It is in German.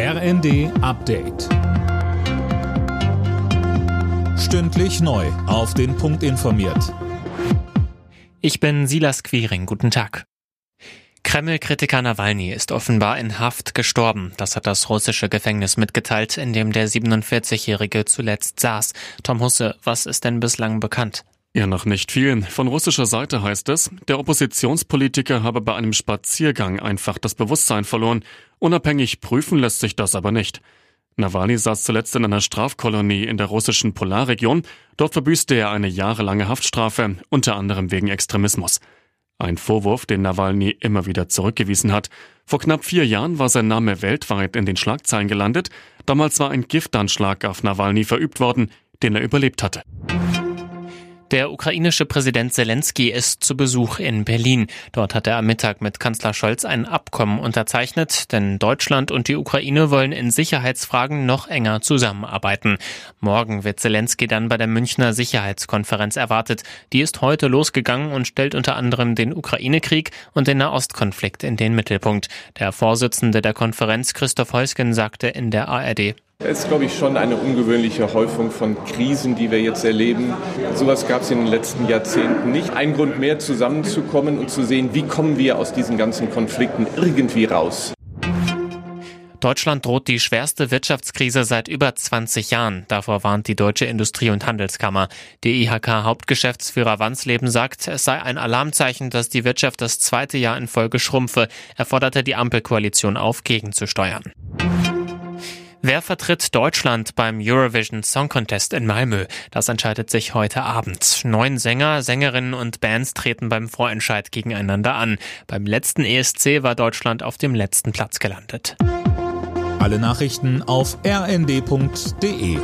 RND Update. Stündlich neu. Auf den Punkt informiert. Ich bin Silas Quiring. Guten Tag. Kreml-Kritiker Nawalny ist offenbar in Haft gestorben. Das hat das russische Gefängnis mitgeteilt, in dem der 47-Jährige zuletzt saß. Tom Husse, was ist denn bislang bekannt? Ja, noch nicht viel. Von russischer Seite heißt es, der Oppositionspolitiker habe bei einem Spaziergang einfach das Bewusstsein verloren. Unabhängig prüfen lässt sich das aber nicht. Nawalny saß zuletzt in einer Strafkolonie in der russischen Polarregion. Dort verbüßte er eine jahrelange Haftstrafe, unter anderem wegen Extremismus. Ein Vorwurf, den Nawalny immer wieder zurückgewiesen hat. Vor knapp vier Jahren war sein Name weltweit in den Schlagzeilen gelandet. Damals war ein Giftanschlag auf Nawalny verübt worden, den er überlebt hatte. Der ukrainische Präsident Zelensky ist zu Besuch in Berlin. Dort hat er am Mittag mit Kanzler Scholz ein Abkommen unterzeichnet, denn Deutschland und die Ukraine wollen in Sicherheitsfragen noch enger zusammenarbeiten. Morgen wird Zelensky dann bei der Münchner Sicherheitskonferenz erwartet. Die ist heute losgegangen und stellt unter anderem den Ukraine-Krieg und den Nahostkonflikt in den Mittelpunkt. Der Vorsitzende der Konferenz Christoph Heusgen sagte in der ARD, es ist, glaube ich, schon eine ungewöhnliche Häufung von Krisen, die wir jetzt erleben. Sowas gab es in den letzten Jahrzehnten nicht. Ein Grund mehr, zusammenzukommen und zu sehen, wie kommen wir aus diesen ganzen Konflikten irgendwie raus. Deutschland droht die schwerste Wirtschaftskrise seit über 20 Jahren. Davor warnt die Deutsche Industrie- und Handelskammer. Der IHK-Hauptgeschäftsführer Wandsleben sagt, es sei ein Alarmzeichen, dass die Wirtschaft das zweite Jahr in Folge schrumpfe. Er forderte die Ampelkoalition auf, gegenzusteuern. Wer vertritt Deutschland beim Eurovision Song Contest in Malmö? Das entscheidet sich heute Abend. Neun Sänger, Sängerinnen und Bands treten beim Vorentscheid gegeneinander an. Beim letzten ESC war Deutschland auf dem letzten Platz gelandet. Alle Nachrichten auf rnd.de